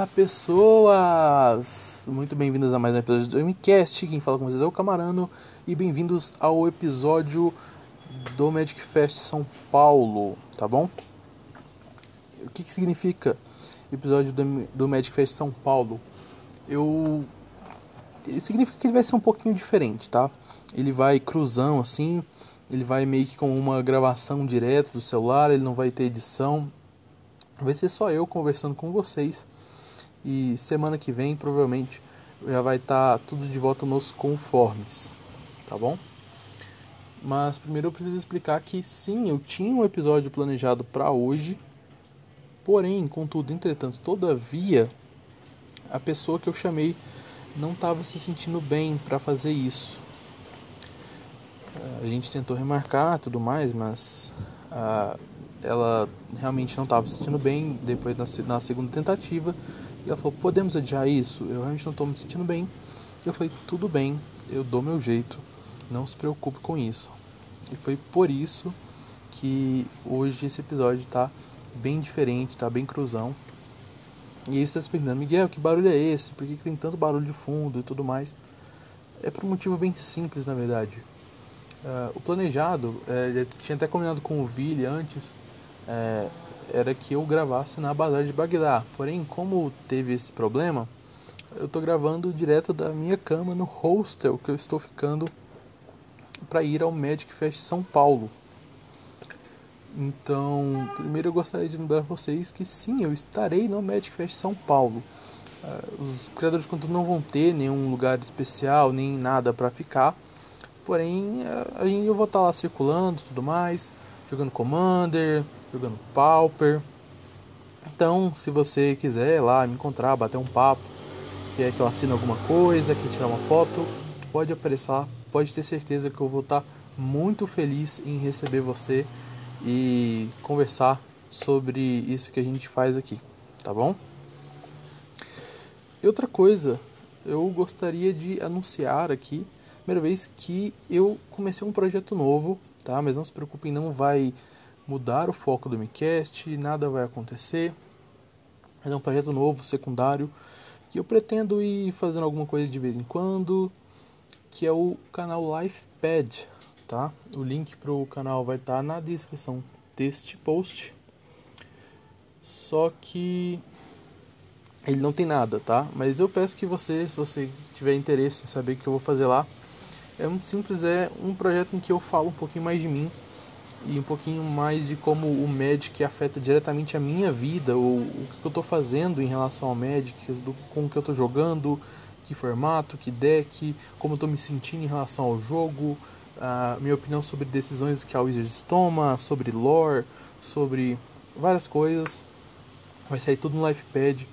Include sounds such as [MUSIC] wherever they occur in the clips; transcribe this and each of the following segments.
Olá pessoas! Muito bem-vindos a mais um episódio do MCast. Quem fala com vocês é o Camarano e bem-vindos ao episódio do Magic Fest São Paulo, tá bom? O que, que significa episódio do, do Magic Fest São Paulo? Eu. Significa que ele vai ser um pouquinho diferente, tá? Ele vai cruzão assim, ele vai meio que com uma gravação direto do celular, ele não vai ter edição. Vai ser só eu conversando com vocês e semana que vem provavelmente já vai estar tá tudo de volta nos conformes, tá bom? Mas primeiro eu preciso explicar que sim, eu tinha um episódio planejado para hoje, porém, contudo, entretanto, todavia, a pessoa que eu chamei não estava se sentindo bem para fazer isso. A gente tentou remarcar tudo mais, mas uh, ela realmente não estava se sentindo bem depois na, na segunda tentativa ela falou: Podemos adiar isso? Eu realmente não estou me sentindo bem. Eu falei: Tudo bem, eu dou meu jeito, não se preocupe com isso. E foi por isso que hoje esse episódio está bem diferente, está bem cruzão. E aí você está se perguntando: Miguel, que barulho é esse? Por que, que tem tanto barulho de fundo e tudo mais? É por um motivo bem simples, na verdade. Uh, o planejado, é, tinha até combinado com o Vili antes, é, era que eu gravasse na Bazar de Bagdá. Porém, como teve esse problema, eu estou gravando direto da minha cama no hostel que eu estou ficando para ir ao Magic Fest São Paulo. Então, primeiro eu gostaria de lembrar vocês que sim, eu estarei no Magic Fest São Paulo. Uh, os criadores de conteúdo não vão ter nenhum lugar especial, nem nada para ficar. Porém, uh, eu vou estar lá circulando tudo mais, jogando Commander, jogando Pauper. Então, se você quiser lá me encontrar, bater um papo, quer que eu assine alguma coisa, quer tirar uma foto, pode aparecer lá, pode ter certeza que eu vou estar muito feliz em receber você e conversar sobre isso que a gente faz aqui, tá bom? E outra coisa, eu gostaria de anunciar aqui, primeira vez que eu comecei um projeto novo, tá? Mas não se preocupem, não vai mudar o foco do MiCast, nada vai acontecer. É um projeto novo, secundário, que eu pretendo ir fazendo alguma coisa de vez em quando, que é o canal LifePad, tá? O link para o canal vai estar tá na descrição deste post. Só que ele não tem nada, tá? Mas eu peço que você, se você tiver interesse em saber o que eu vou fazer lá, é muito simples, é um projeto em que eu falo um pouquinho mais de mim e um pouquinho mais de como o Magic afeta diretamente a minha vida, ou o que eu estou fazendo em relação ao Magic, do, com o que eu estou jogando, que formato, que deck, como eu estou me sentindo em relação ao jogo, a minha opinião sobre decisões que a Wizards toma, sobre lore, sobre várias coisas. Vai sair tudo no LifePad.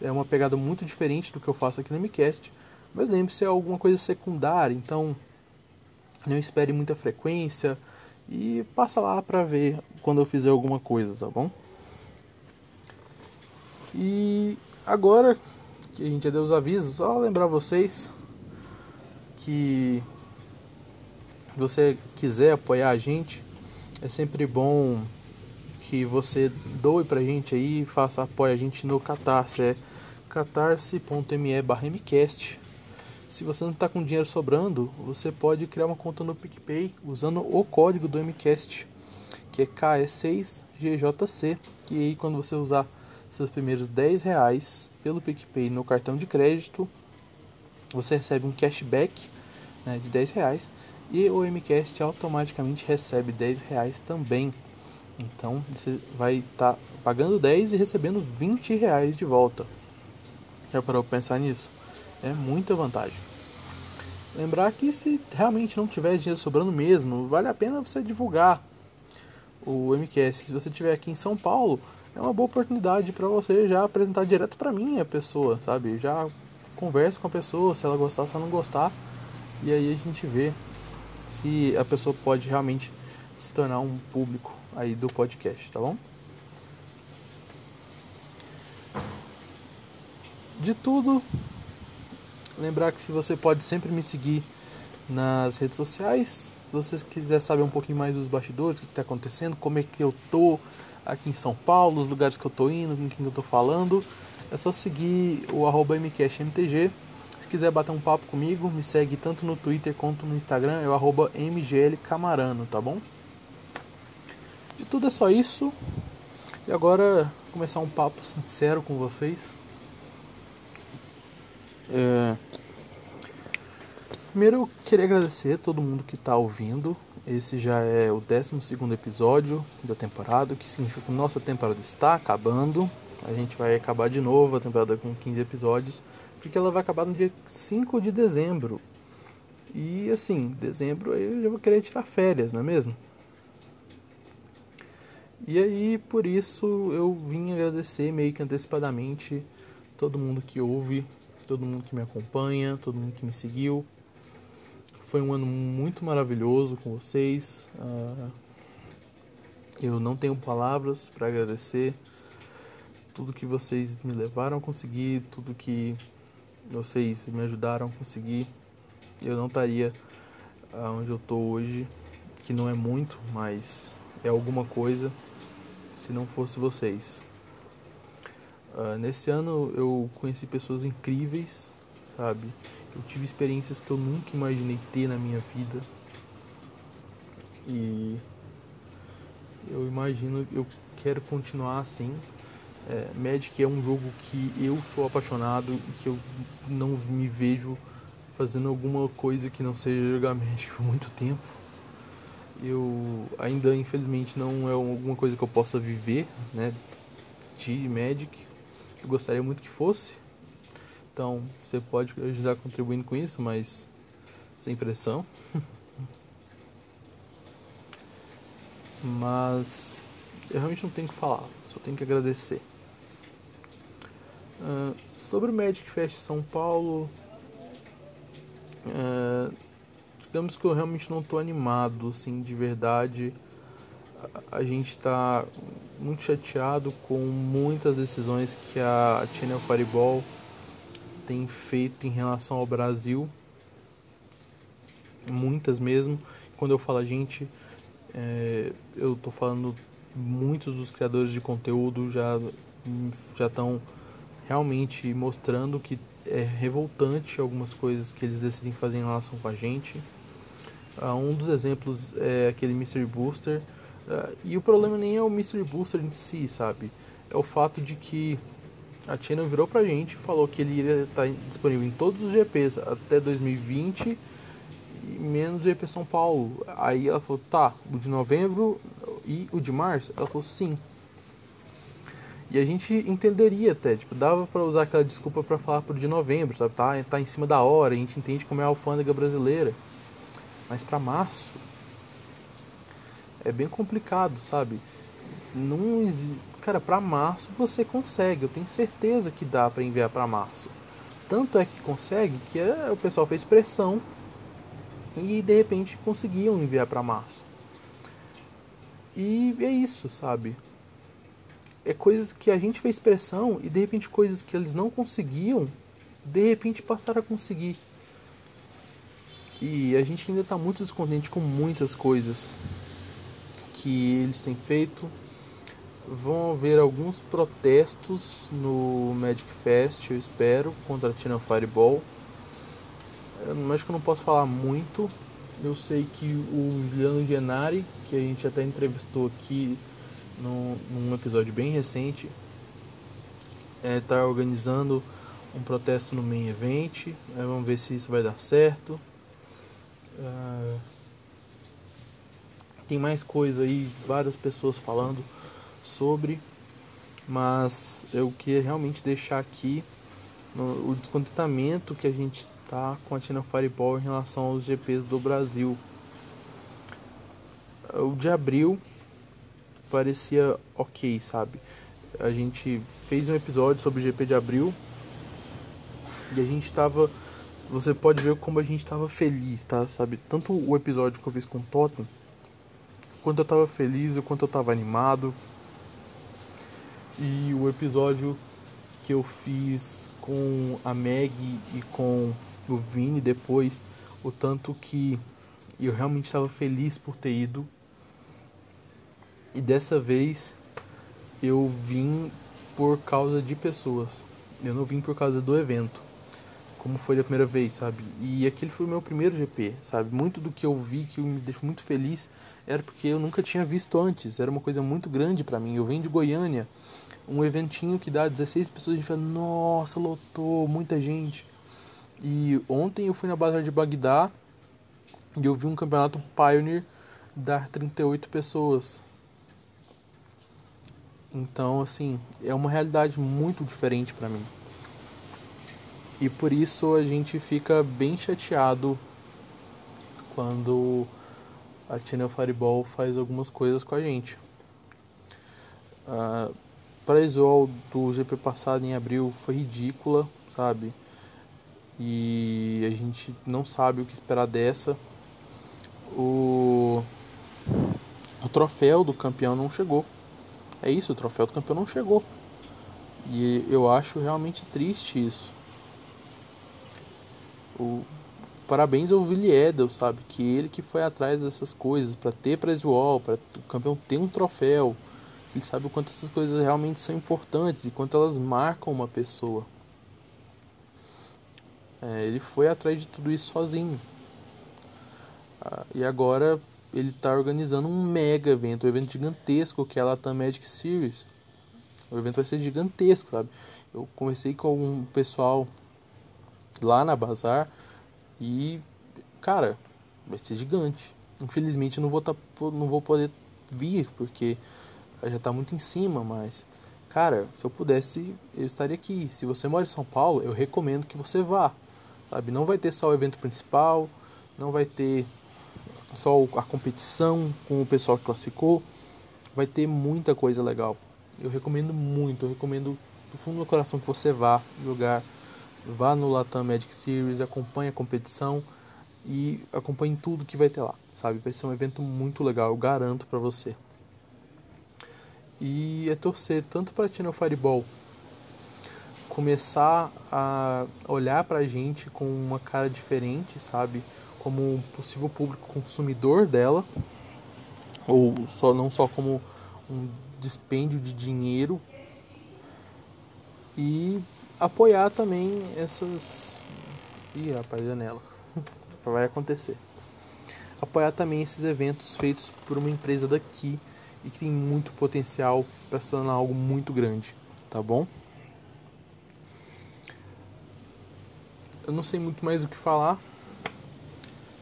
É uma pegada muito diferente do que eu faço aqui no MCast. Mas lembre-se, é alguma coisa secundária, então não espere muita frequência. E passa lá pra ver quando eu fizer alguma coisa, tá bom? E agora que a gente já deu os avisos, só lembrar vocês que se você quiser apoiar a gente, é sempre bom que você doe pra gente aí, faça apoio a gente no Catarse, é catarse.me barra mcast se você não está com dinheiro sobrando, você pode criar uma conta no PicPay usando o código do MCast, que é KE6GJC. E aí, quando você usar seus primeiros 10 reais pelo PicPay no cartão de crédito, você recebe um cashback né, de 10 reais e o MCast automaticamente recebe 10 reais também. Então você vai estar tá pagando 10 e recebendo 20 reais de volta. Já parou para pensar nisso? É muita vantagem. Lembrar que se realmente não tiver dinheiro sobrando mesmo, vale a pena você divulgar o MQS. Se você estiver aqui em São Paulo, é uma boa oportunidade para você já apresentar direto para mim a pessoa, sabe? Já conversa com a pessoa, se ela gostar, se ela não gostar, e aí a gente vê se a pessoa pode realmente se tornar um público aí do podcast, tá bom? De tudo, Lembrar que se você pode sempre me seguir nas redes sociais. Se você quiser saber um pouquinho mais dos bastidores, o que está acontecendo, como é que eu tô aqui em São Paulo, os lugares que eu tô indo, com quem eu tô falando, é só seguir o arroba mcastmtg. Se quiser bater um papo comigo, me segue tanto no Twitter quanto no Instagram, é o arroba mglcamarano, tá bom? De tudo é só isso. E agora começar um papo sincero com vocês. É... Primeiro eu queria agradecer a todo mundo que está ouvindo. Esse já é o 12 episódio da temporada, o que significa que nossa temporada está acabando. A gente vai acabar de novo a temporada com 15 episódios, porque ela vai acabar no dia 5 de dezembro. E assim, dezembro eu já vou querer tirar férias, não é mesmo? E aí, por isso, eu vim agradecer meio que antecipadamente todo mundo que ouve, todo mundo que me acompanha, todo mundo que me seguiu. Foi um ano muito maravilhoso com vocês. Uh, eu não tenho palavras para agradecer tudo que vocês me levaram a conseguir, tudo que vocês me ajudaram a conseguir. Eu não estaria onde eu estou hoje, que não é muito, mas é alguma coisa, se não fosse vocês. Uh, nesse ano eu conheci pessoas incríveis, sabe? Eu tive experiências que eu nunca imaginei ter na minha vida. E eu imagino, eu quero continuar assim. É, Magic é um jogo que eu sou apaixonado e que eu não me vejo fazendo alguma coisa que não seja jogar Magic por muito tempo. Eu ainda infelizmente não é alguma coisa que eu possa viver, né, de Magic. Eu gostaria muito que fosse, então você pode ajudar contribuindo com isso, mas sem pressão. [LAUGHS] mas eu realmente não tenho que falar, só tenho que agradecer. Uh, sobre o Magic Fest São Paulo, uh, digamos que eu realmente não estou animado, assim, de verdade. A, a gente está muito chateado com muitas decisões que a Channel Fireball tem feito em relação ao Brasil, muitas mesmo. Quando eu falo a gente, é, eu estou falando muitos dos criadores de conteúdo já já estão realmente mostrando que é revoltante algumas coisas que eles decidem fazer em relação com a gente. Uh, um dos exemplos é aquele Mystery Booster. Uh, e o problema nem é o Mystery Booster em si, sabe? É o fato de que a Channel virou pra gente e falou que ele iria estar disponível em todos os GPs até 2020 menos o GP São Paulo. Aí ela falou, tá, o de novembro e o de março? Ela falou, sim. E a gente entenderia até, tipo, dava para usar aquela desculpa para falar pro de novembro, sabe? Tá, tá em cima da hora, a gente entende como é a alfândega brasileira. Mas para março é bem complicado, sabe? Não existe Cara, para março você consegue, eu tenho certeza que dá para enviar para março. Tanto é que consegue que é, o pessoal fez pressão e de repente conseguiam enviar para março. E é isso, sabe? É coisas que a gente fez pressão e de repente coisas que eles não conseguiam, de repente passaram a conseguir. E a gente ainda está muito descontente com muitas coisas que eles têm feito vão haver alguns protestos no Magic Fest, eu espero, contra a Tina Fireball. Eu acho que eu não posso falar muito. Eu sei que o Juliano Genari, que a gente até entrevistou aqui num episódio bem recente, está é, tá organizando um protesto no main event. É, vamos ver se isso vai dar certo. É, tem mais coisa aí, várias pessoas falando sobre, mas eu queria realmente deixar aqui no, o descontentamento que a gente tá com a Tina Fireball em relação aos GPs do Brasil. O de abril parecia ok, sabe? A gente fez um episódio sobre o GP de abril e a gente tava. Você pode ver como a gente tava feliz, tá? Sabe? Tanto o episódio que eu fiz com o Totem, quanto eu tava feliz, o quanto eu tava animado, e o episódio que eu fiz com a Meg e com o Vini depois, o tanto que eu realmente estava feliz por ter ido. E dessa vez eu vim por causa de pessoas. Eu não vim por causa do evento, como foi da primeira vez, sabe? E aquele foi o meu primeiro GP, sabe? Muito do que eu vi que me deixou muito feliz era porque eu nunca tinha visto antes. Era uma coisa muito grande para mim. Eu venho de Goiânia, um eventinho que dá 16 pessoas, a gente fala, nossa, lotou, muita gente. E ontem eu fui na Batalha de Bagdá e eu vi um campeonato Pioneer dar 38 pessoas. Então, assim, é uma realidade muito diferente para mim. E por isso a gente fica bem chateado quando a Channel Fireball faz algumas coisas com a gente. Uh, para Isol do GP passado em abril foi ridícula, sabe? E a gente não sabe o que esperar dessa. O, o troféu do campeão não chegou. É isso, o troféu do campeão não chegou. E eu acho realmente triste isso. O, parabéns ao Willie Edel, sabe? Que ele que foi atrás dessas coisas para ter wall, para o campeão ter um troféu. Ele sabe o quanto essas coisas realmente são importantes e quanto elas marcam uma pessoa. É, ele foi atrás de tudo isso sozinho. Ah, e agora ele está organizando um mega evento, um evento gigantesco que é a Latam Magic Series. O evento vai ser gigantesco, sabe? Eu conversei com um pessoal lá na Bazar e, cara, vai ser gigante. Infelizmente não vou, tá, não vou poder vir porque já está muito em cima, mas, cara, se eu pudesse, eu estaria aqui. Se você mora em São Paulo, eu recomendo que você vá, sabe? Não vai ter só o evento principal, não vai ter só a competição com o pessoal que classificou. Vai ter muita coisa legal. Eu recomendo muito, eu recomendo do fundo do coração que você vá jogar, vá no Latam Magic Series, acompanhe a competição e acompanhe tudo que vai ter lá, sabe? Vai ser um evento muito legal, eu garanto para você. E é torcer tanto para a Channel Fireball começar a olhar para a gente com uma cara diferente, sabe? como um possível público consumidor dela, ou só não só como um dispêndio de dinheiro e apoiar também essas Ih, rapaz, janela. [LAUGHS] Vai acontecer. Apoiar também esses eventos feitos por uma empresa daqui e que tem muito potencial para se tornar algo muito grande, tá bom? Eu não sei muito mais o que falar.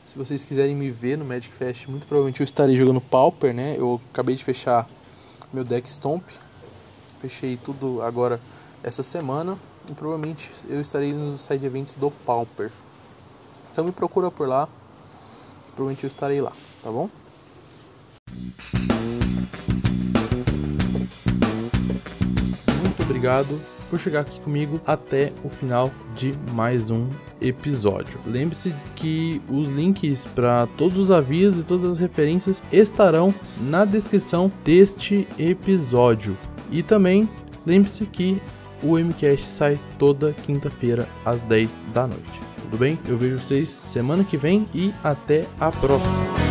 Se vocês quiserem me ver no Magic Fest, muito provavelmente eu estarei jogando Pauper, né? Eu acabei de fechar meu deck Stomp. Fechei tudo agora essa semana. E provavelmente eu estarei nos side events do Pauper. Então me procura por lá. Provavelmente eu estarei lá, tá bom? Muito obrigado por chegar aqui comigo até o final de mais um episódio. Lembre-se que os links para todos os avisos e todas as referências estarão na descrição deste episódio. E também lembre-se que o MCast sai toda quinta-feira às 10 da noite. Tudo bem? Eu vejo vocês semana que vem e até a próxima.